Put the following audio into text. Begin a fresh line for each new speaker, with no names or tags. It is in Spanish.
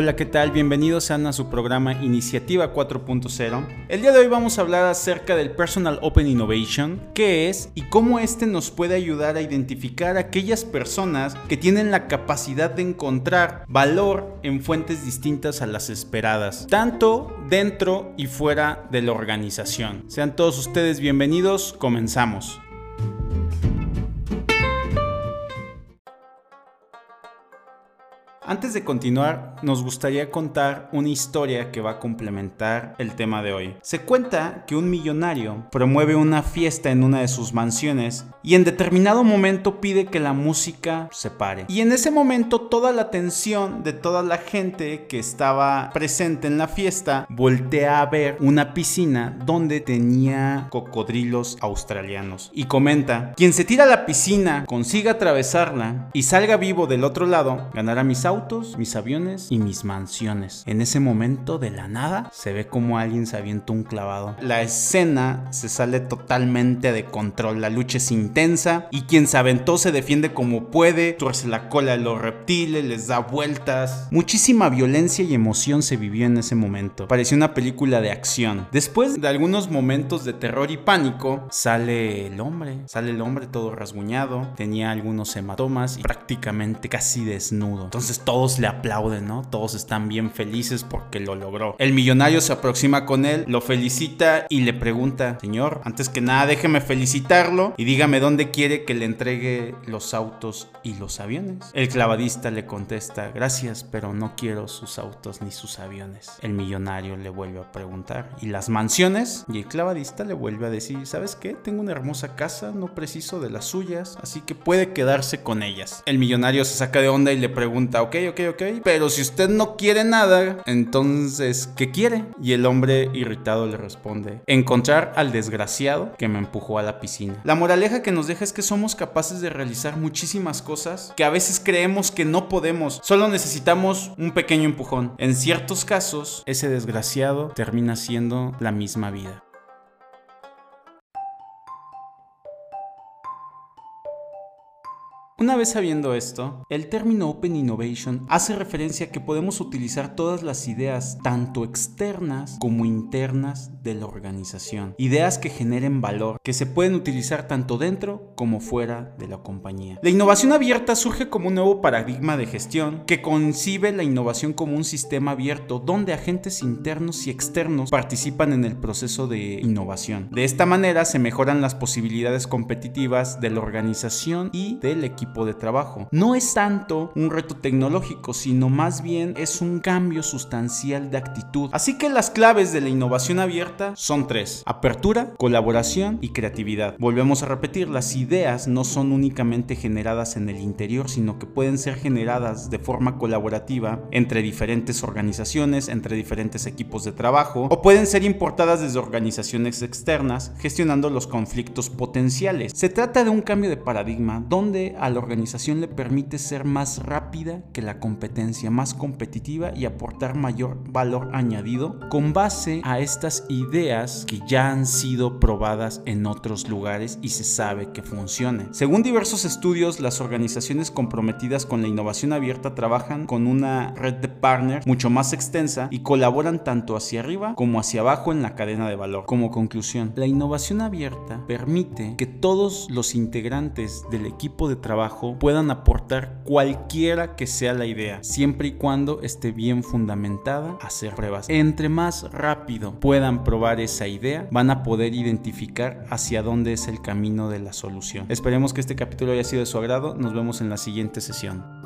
Hola, ¿qué tal? Bienvenidos sean a su programa Iniciativa 4.0. El día de hoy vamos a hablar acerca del Personal Open Innovation, qué es y cómo este nos puede ayudar a identificar a aquellas personas que tienen la capacidad de encontrar valor en fuentes distintas a las esperadas, tanto dentro y fuera de la organización. Sean todos ustedes bienvenidos, comenzamos. Antes de continuar, nos gustaría contar una historia que va a complementar el tema de hoy. Se cuenta que un millonario promueve una fiesta en una de sus mansiones y en determinado momento pide que la música se pare. Y en ese momento toda la atención de toda la gente que estaba presente en la fiesta voltea a ver una piscina donde tenía cocodrilos australianos. Y comenta, quien se tira a la piscina, consiga atravesarla y salga vivo del otro lado, ganará mis autos mis aviones y mis mansiones. En ese momento de la nada se ve como alguien se avienta un clavado. La escena se sale totalmente de control, la lucha es intensa y quien se aventó se defiende como puede, tuerce la cola de los reptiles, les da vueltas. Muchísima violencia y emoción se vivió en ese momento. Parecía una película de acción. Después de algunos momentos de terror y pánico, sale el hombre, sale el hombre todo rasguñado, tenía algunos hematomas y prácticamente casi desnudo. Entonces todos le aplauden, ¿no? Todos están bien felices porque lo logró. El millonario se aproxima con él, lo felicita y le pregunta, señor, antes que nada déjeme felicitarlo y dígame dónde quiere que le entregue los autos y los aviones. El clavadista le contesta, gracias, pero no quiero sus autos ni sus aviones. El millonario le vuelve a preguntar, ¿y las mansiones? Y el clavadista le vuelve a decir, ¿sabes qué? Tengo una hermosa casa, no preciso de las suyas, así que puede quedarse con ellas. El millonario se saca de onda y le pregunta, ok, ok, ok, pero si usted no quiere nada, entonces, ¿qué quiere? Y el hombre irritado le responde, encontrar al desgraciado que me empujó a la piscina. La moraleja que nos deja es que somos capaces de realizar muchísimas cosas que a veces creemos que no podemos, solo necesitamos un pequeño empujón. En ciertos casos, ese desgraciado termina siendo la misma vida. Una vez sabiendo esto, el término Open Innovation hace referencia a que podemos utilizar todas las ideas, tanto externas como internas, de la organización. Ideas que generen valor, que se pueden utilizar tanto dentro como fuera de la compañía. La innovación abierta surge como un nuevo paradigma de gestión que concibe la innovación como un sistema abierto donde agentes internos y externos participan en el proceso de innovación. De esta manera se mejoran las posibilidades competitivas de la organización y del equipo de trabajo. No es tanto un reto tecnológico, sino más bien es un cambio sustancial de actitud. Así que las claves de la innovación abierta son tres. Apertura, colaboración y creatividad. Volvemos a repetir, las ideas no son únicamente generadas en el interior, sino que pueden ser generadas de forma colaborativa entre diferentes organizaciones, entre diferentes equipos de trabajo, o pueden ser importadas desde organizaciones externas, gestionando los conflictos potenciales. Se trata de un cambio de paradigma donde a organización le permite ser más rápida que la competencia, más competitiva y aportar mayor valor añadido con base a estas ideas que ya han sido probadas en otros lugares y se sabe que funcionan. Según diversos estudios, las organizaciones comprometidas con la innovación abierta trabajan con una red de partners mucho más extensa y colaboran tanto hacia arriba como hacia abajo en la cadena de valor. Como conclusión, la innovación abierta permite que todos los integrantes del equipo de puedan aportar cualquiera que sea la idea, siempre y cuando esté bien fundamentada, hacer pruebas. Entre más rápido puedan probar esa idea, van a poder identificar hacia dónde es el camino de la solución. Esperemos que este capítulo haya sido de su agrado, nos vemos en la siguiente sesión.